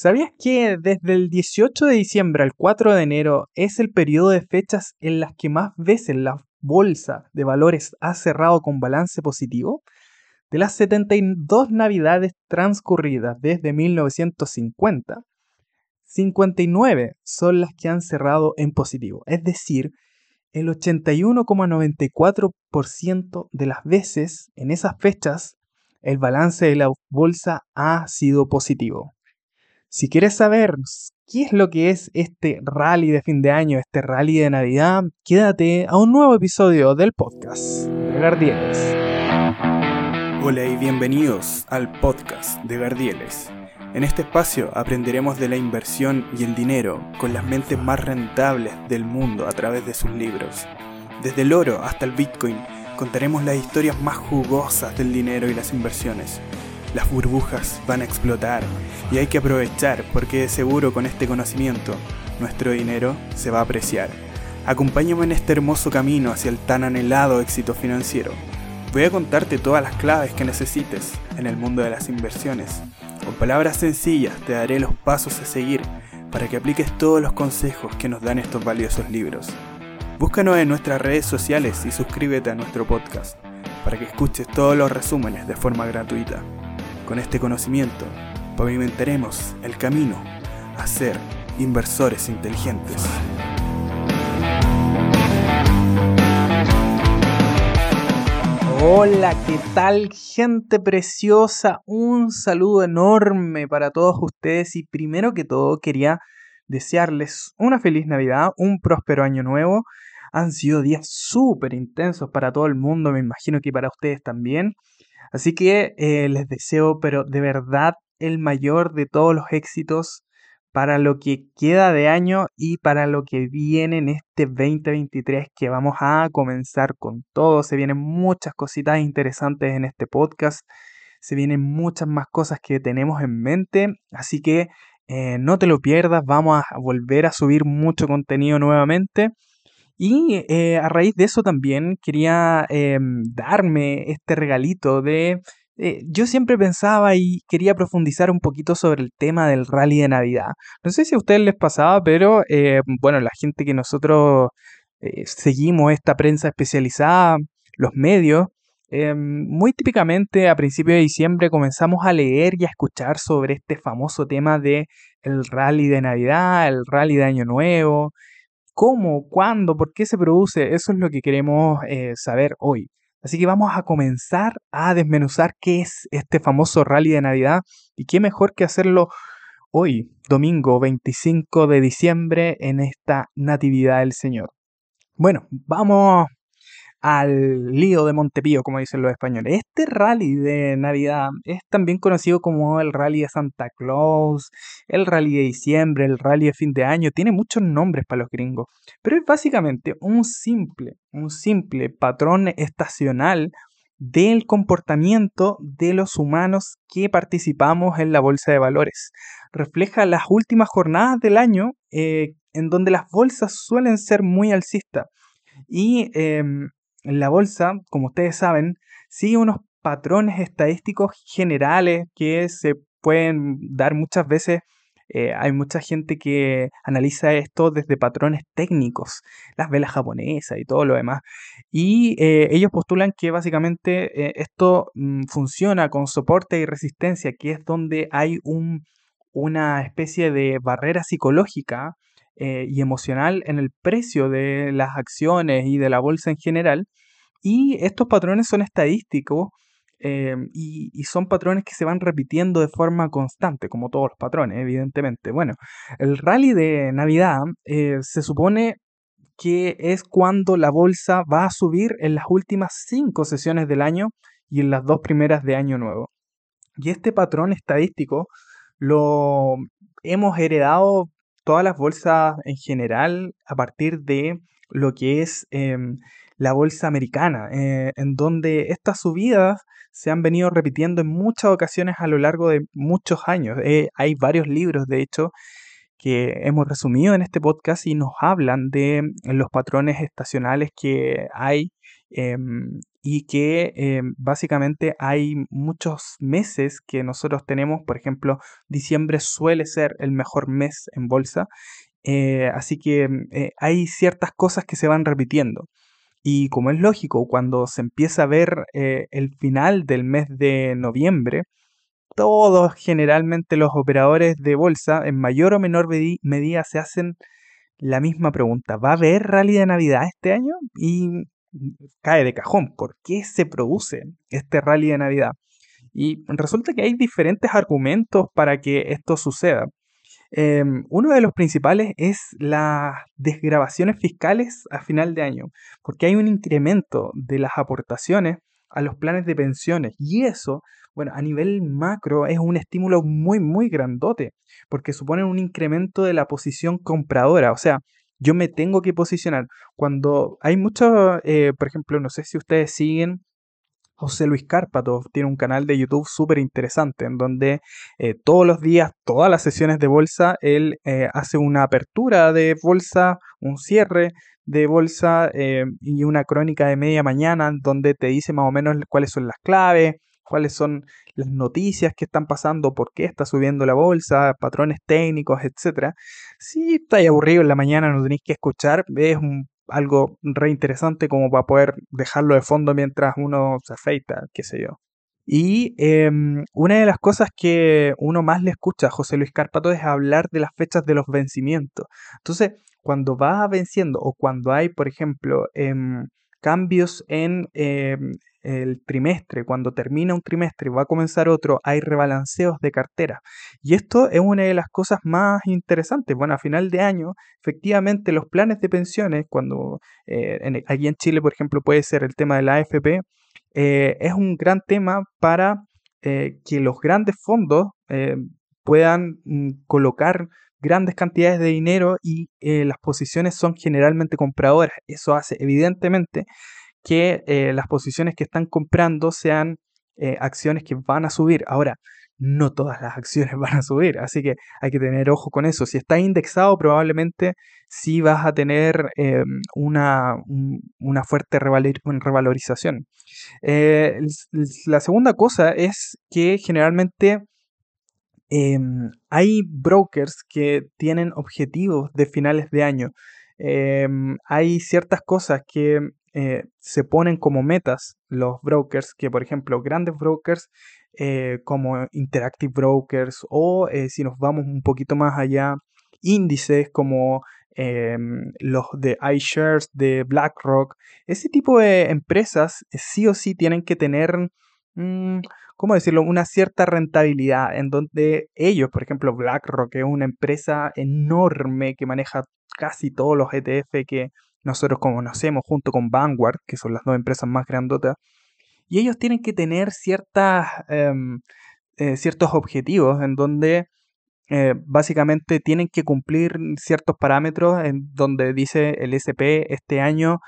¿Sabías que desde el 18 de diciembre al 4 de enero es el periodo de fechas en las que más veces la bolsa de valores ha cerrado con balance positivo? De las 72 navidades transcurridas desde 1950, 59 son las que han cerrado en positivo, es decir, el 81,94% de las veces en esas fechas el balance de la bolsa ha sido positivo. Si quieres saber qué es lo que es este rally de fin de año, este rally de Navidad, quédate a un nuevo episodio del podcast de Gardieles. Hola y bienvenidos al podcast de Gardieles. En este espacio aprenderemos de la inversión y el dinero con las mentes más rentables del mundo a través de sus libros. Desde el oro hasta el Bitcoin contaremos las historias más jugosas del dinero y las inversiones las burbujas van a explotar y hay que aprovechar porque de seguro con este conocimiento nuestro dinero se va a apreciar. Acompáñame en este hermoso camino hacia el tan anhelado éxito financiero. Voy a contarte todas las claves que necesites en el mundo de las inversiones. Con palabras sencillas te daré los pasos a seguir para que apliques todos los consejos que nos dan estos valiosos libros. Búscanos en nuestras redes sociales y suscríbete a nuestro podcast para que escuches todos los resúmenes de forma gratuita. Con este conocimiento pavimentaremos el camino a ser inversores inteligentes. Hola, ¿qué tal gente preciosa? Un saludo enorme para todos ustedes y primero que todo quería desearles una feliz Navidad, un próspero año nuevo. Han sido días súper intensos para todo el mundo, me imagino que para ustedes también. Así que eh, les deseo, pero de verdad, el mayor de todos los éxitos para lo que queda de año y para lo que viene en este 2023 que vamos a comenzar con todo. Se vienen muchas cositas interesantes en este podcast. Se vienen muchas más cosas que tenemos en mente. Así que eh, no te lo pierdas. Vamos a volver a subir mucho contenido nuevamente. Y eh, a raíz de eso también quería em, darme este regalito de... Eh, yo siempre pensaba y quería profundizar un poquito sobre el tema del rally de Navidad. No sé si a ustedes les pasaba, pero eh, bueno, la gente que nosotros seguimos esta prensa especializada, los medios, em, muy típicamente a principios de diciembre comenzamos a leer y a escuchar sobre este famoso tema de el rally de Navidad, el rally de Año Nuevo, cómo, cuándo, por qué se produce, eso es lo que queremos eh, saber hoy. Así que vamos a comenzar a desmenuzar qué es este famoso rally de Navidad y qué mejor que hacerlo hoy, domingo 25 de diciembre, en esta Natividad del Señor. Bueno, vamos al lío de Montepío, como dicen los españoles. Este rally de Navidad es también conocido como el rally de Santa Claus, el rally de diciembre, el rally de fin de año, tiene muchos nombres para los gringos, pero es básicamente un simple, un simple patrón estacional del comportamiento de los humanos que participamos en la bolsa de valores. Refleja las últimas jornadas del año eh, en donde las bolsas suelen ser muy alcistas y em, la bolsa, como ustedes saben, sigue unos patrones estadísticos generales que se pueden dar muchas veces. Eh, hay mucha gente que analiza esto desde patrones técnicos, las velas japonesas y todo lo demás. Y eh, ellos postulan que básicamente eh, esto mm, funciona con soporte y resistencia, que es donde hay un, una especie de barrera psicológica eh, y emocional en el precio de las acciones y de la bolsa en general. Y estos patrones son estadísticos eh, y, son patrones que se van repitiendo de forma constante, como todos los patrones, evidentemente. Bueno, el rally de Navidad eh, se supone que es cuando la bolsa va a subir en las últimas cinco sesiones del año y en las dos primeras de año nuevo. Y este patrón estadístico lo hemos heredado todas las bolsas en general a partir de lo que es em, la bolsa americana, eh, en donde estas subidas se han venido repitiendo en muchas ocasiones a lo largo de muchos años. Eh, hay varios libros, de hecho, que hemos resumido en este podcast y nos hablan de los patrones estacionales que hay em, y que eh, básicamente hay muchos meses que nosotros tenemos, por ejemplo, diciembre suele ser el mejor mes en bolsa, eh, así que eh, hay ciertas cosas que se van repitiendo. Y como es lógico, cuando se empieza a ver el final del mes de noviembre, todos generalmente los operadores de bolsa en mayor o menor medida se hacen la misma pregunta. ¿Va a haber rally de Navidad este año? Y cae de cajón. ¿Por qué se produce este rally de Navidad? Y resulta que hay diferentes argumentos para que esto suceda. Em, uno de los principales es las desgrabaciones fiscales a final de año, porque hay un incremento de las aportaciones a los planes de pensiones y eso, bueno, a nivel macro es un estímulo muy, muy grandote, porque supone un incremento de la posición compradora, o sea, yo me tengo que posicionar. Cuando hay muchos, eh, por ejemplo, no sé si ustedes siguen José Luis Cárpato tiene un canal de YouTube súper interesante en donde eh, todos los días, todas las sesiones de bolsa, él eh, hace una apertura de bolsa, un cierre de bolsa y una crónica de media mañana donde te dice más o menos cuáles son las claves, cuáles son las noticias que están pasando, por qué está subiendo la bolsa, patrones técnicos, etc. Si estáis aburrido en la mañana, no tenéis que escuchar, es algo re interesante como para poder dejarlo de fondo mientras uno se afeita, qué sé yo. Y em, una de las cosas que uno más le escucha a José Luis Carpato es hablar de las fechas de los vencimientos. Entonces, cuando va venciendo o cuando hay, por ejemplo, em, cambios en em, el trimestre, cuando termina un trimestre y va a comenzar otro, hay rebalanceos de cartera. Y esto es una de las cosas más interesantes. Bueno, a final de año, efectivamente, los planes de pensiones, cuando eh, en, aquí en Chile, por ejemplo, puede ser el tema de la AFP, eh, es un gran tema para eh, que los grandes fondos puedan mm, colocar grandes cantidades de dinero y las posiciones son generalmente compradoras. Eso hace evidentemente que eh, las posiciones que están comprando sean eh, acciones que van a subir. Ahora, no todas las acciones van a subir, así que hay que tener ojo con eso. Si está indexado, probablemente sí vas a tener una, una, fuerte revalorización. Eh, la segunda cosa es que generalmente em, hay brokers que tienen objetivos de finales de año. Em, hay ciertas cosas que eh, se ponen como metas los brokers, que por ejemplo grandes brokers eh, como Interactive Brokers o eh, si nos vamos un poquito más allá, índices como em, los de iShares, de BlackRock, ese tipo de empresas sí o sí tienen que tener, ¿cómo decirlo?, una cierta rentabilidad en donde ellos, por ejemplo, BlackRock es una empresa enorme que maneja casi todos los ETF que nosotros conocemos junto con Vanguard, que son las dos empresas más grandotas, y ellos tienen que tener ciertas, em, eh, ciertos objetivos en donde eh, básicamente tienen que cumplir ciertos parámetros en donde dice el SP este año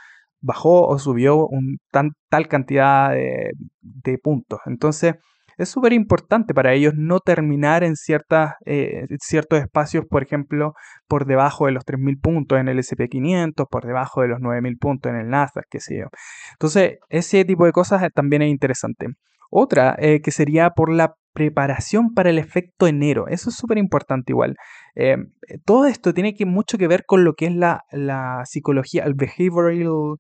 bajó o subió un tal cantidad de, puntos. Entonces, es súper importante para ellos no terminar en ciertas, eh, ciertos espacios, por ejemplo, por debajo de los 3.000 puntos en el SP500, por debajo de los 9.000 puntos en el Nasdaq, qué sé yo. Entonces, ese tipo de cosas también es interesante. Otra eh, que sería por la preparación para el efecto enero. Eso es súper importante igual. Eh, todo esto tiene que, mucho que ver con lo que es la, psicología, el behavioral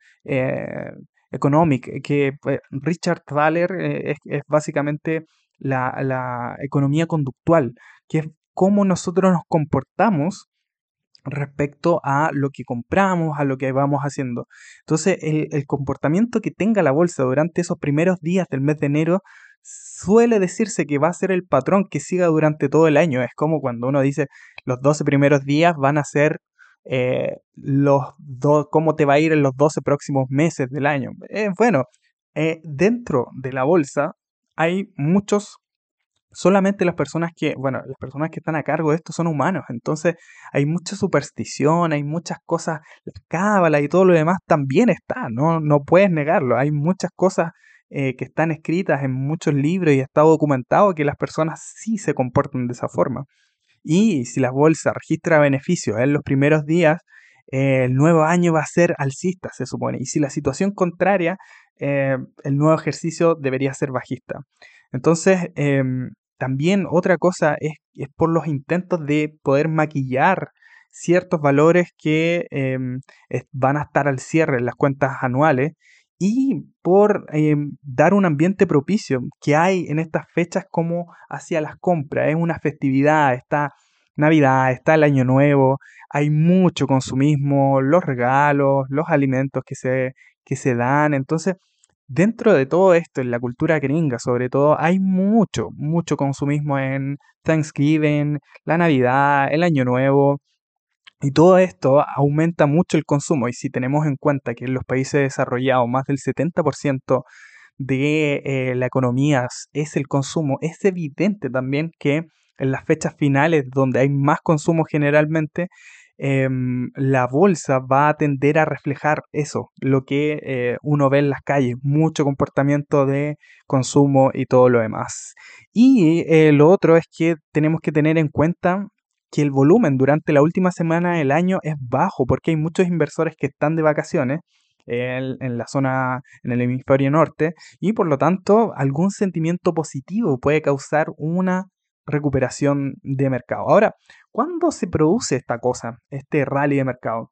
Economic, eh, que pues, Richard Thaler eh, es, básicamente la, economía conductual, que es cómo nosotros nos comportamos respecto a lo que compramos, a lo que vamos haciendo. Entonces, el, comportamiento que tenga la bolsa durante esos primeros días del mes de enero suele decirse que va a ser el patrón que siga durante todo el año. Es como cuando uno dice los 12 primeros días van a ser eh, los cómo te va a ir en los 12 próximos meses del año. Eh, bueno, eh, dentro de la bolsa hay muchos, solamente las personas que, bueno, las personas que están a cargo de esto son humanos, entonces hay mucha superstición, hay muchas cosas, la cábala y todo lo demás también está, no, no puedes negarlo, hay muchas cosas que están escritas en muchos libros y está documentado que las personas sí se comportan de esa forma. Y si la bolsa registra beneficios en los primeros días, el nuevo año va a ser alcista, se supone. Y si la situación contraria eh, el nuevo ejercicio debería ser bajista. Entonces, em, también otra cosa es, es, por los intentos de poder maquillar ciertos valores que em, van a estar al cierre en las cuentas anuales y por em, dar un ambiente propicio que hay en estas fechas como hacia las compras. Es una festividad, está Navidad, está el Año Nuevo, hay mucho consumismo, los regalos, los alimentos que se, que se dan. Entonces, dentro de todo esto, en la cultura gringa sobre todo, hay mucho, mucho consumismo en Thanksgiving, la Navidad, el Año Nuevo. Y todo esto aumenta mucho el consumo. Y si tenemos en cuenta que en los países desarrollados más del 70% de eh, la economía es el consumo, es evidente también que en las fechas finales donde hay más consumo generalmente, Em, la bolsa va a tender a reflejar eso, lo que eh, uno ve en las calles, mucho comportamiento de consumo y todo lo demás. Y eh, lo otro es que tenemos que tener en cuenta que el volumen durante la última semana del año es bajo, porque hay muchos inversores que están de vacaciones en, la zona, en el hemisferio norte, y por lo tanto algún sentimiento positivo puede causar una recuperación de mercado. Ahora, ¿cuándo se produce esta cosa, este rally de mercado?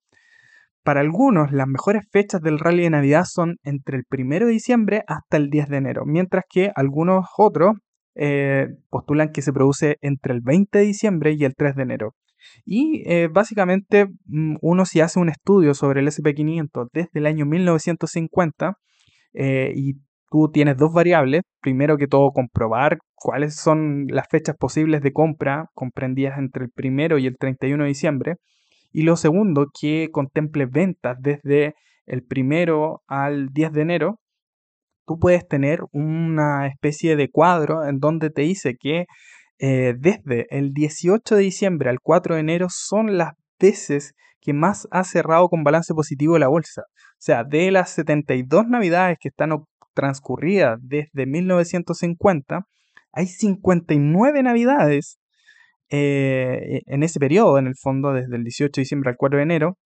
Para algunos, las mejores fechas del rally de Navidad son entre el 1 de diciembre hasta el 10 de enero, mientras que algunos otros eh, postulan que se produce entre el 20 de diciembre y el 3 de enero. Y eh, básicamente mm, uno si hace un estudio sobre el SP500 desde el año 1950 eh, y tú tienes dos variables. Primero que todo, comprobar cuáles son las fechas posibles de compra comprendidas entre el primero y el 31 de diciembre. Y lo segundo, que contemple ventas desde el primero al 10 de enero. Tú puedes tener una especie de cuadro en donde te dice que eh, desde el 18 de diciembre al 4 de enero son las veces que más ha cerrado con balance positivo la bolsa. O sea, de las 72 navidades que están transcurrida desde 1950, hay 59 navidades eh, en ese periodo, en el fondo, desde el 18 de diciembre al 4 de enero,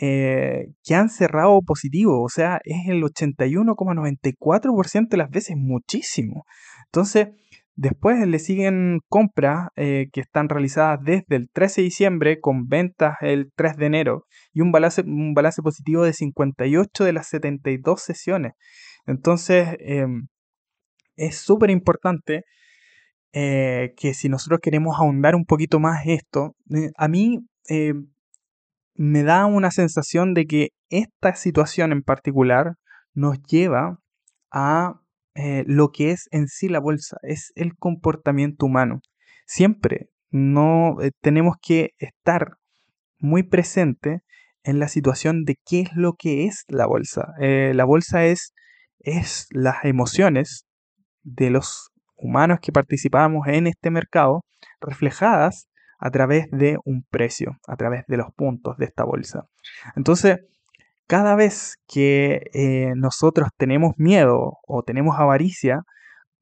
eh, que han cerrado positivo, o sea, es el 81,94% de las veces, muchísimo. Entonces, después le siguen compras eh, que están realizadas desde el 13 de diciembre con ventas el 3 de enero y un balance, positivo de 58 de las 72 sesiones. Entonces, em, es súper importante eh, que si nosotros queremos ahondar un poquito más esto, a mí eh, me da una sensación de que esta situación en particular nos lleva a lo que es en sí la bolsa, es el comportamiento humano. Siempre no tenemos que estar muy presente en la situación de qué es lo que es la bolsa. la bolsa es es las emociones de los humanos que participamos en este mercado reflejadas a través de un precio, a través de los puntos de esta bolsa. Entonces, cada vez que eh, nosotros tenemos miedo o tenemos avaricia,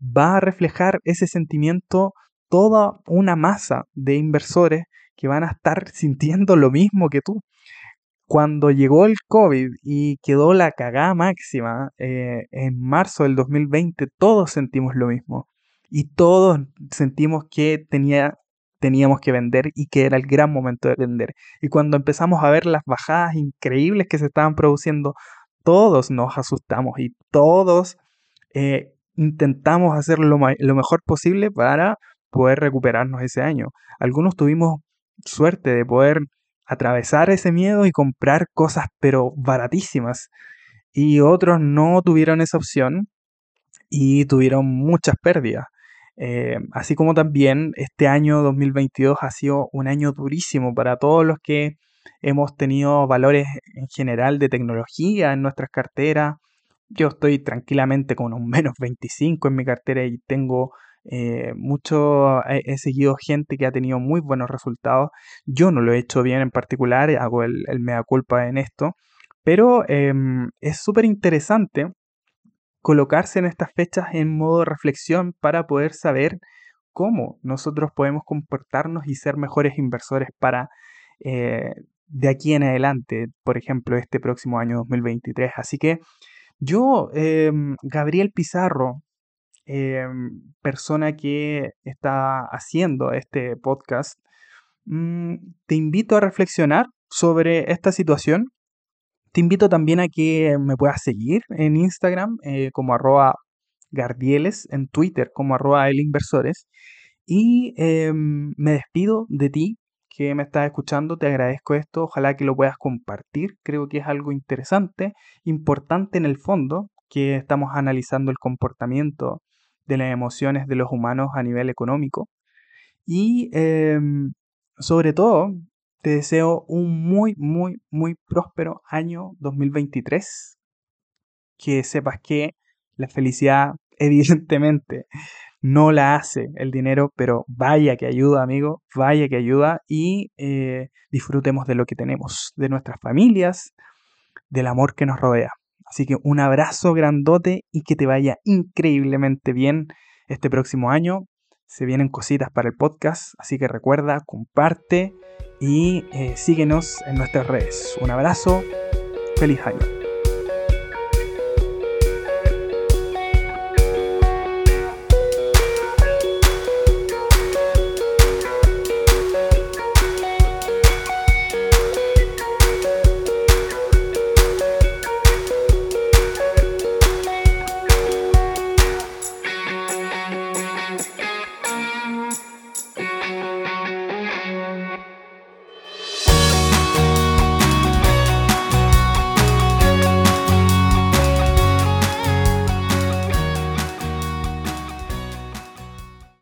va a reflejar ese sentimiento toda una masa de inversores que van a estar sintiendo lo mismo que tú cuando llegó el COVID y quedó la cagada máxima eh, en marzo del 2020, todos sentimos lo mismo. Y todos sentimos que tenía, teníamos que vender y que era el gran momento de vender. Y cuando empezamos a ver las bajadas increíbles que se estaban produciendo, todos nos asustamos y todos eh, intentamos hacer lo, lo mejor posible para poder recuperarnos ese año. Algunos tuvimos suerte de poder atravesar ese miedo y comprar cosas pero baratísimas. Y otros no tuvieron esa opción y tuvieron muchas pérdidas. Eh, así como también este año 2022 ha sido un año durísimo para todos los que hemos tenido valores en general de tecnología en nuestras carteras. Yo estoy tranquilamente con un menos 25 en mi cartera y tengo eh, mucho he, seguido gente que ha tenido muy buenos resultados. Yo no lo he hecho bien en particular, hago el, mea culpa en esto, pero em, es súper interesante colocarse en estas fechas en modo de reflexión para poder saber cómo nosotros podemos comportarnos y ser mejores inversores para eh, de aquí en adelante, por ejemplo, este próximo año 2023. Así que Yo, em, Gabriel Pizarro, em, persona que está haciendo este podcast, mm, te invito a reflexionar sobre esta situación. Te invito también a que me puedas seguir en Instagram eh, como arroba Gardieles, en Twitter como arroba elinversores. Y em, me despido de ti que me estás escuchando, te agradezco esto, ojalá que lo puedas compartir, creo que es algo interesante, importante en el fondo, que estamos analizando el comportamiento de las emociones de los humanos a nivel económico. Y em, sobre todo, te deseo un muy, muy, muy próspero año 2023. Que sepas que la felicidad, evidentemente, no la hace el dinero, pero vaya que ayuda, amigo, vaya que ayuda y eh, disfrutemos de lo que tenemos, de nuestras familias, del amor que nos rodea. Así que un abrazo grandote y que te vaya increíblemente bien este próximo año. Se vienen cositas para el podcast, así que recuerda, comparte y eh, síguenos en nuestras redes. Un abrazo, feliz año.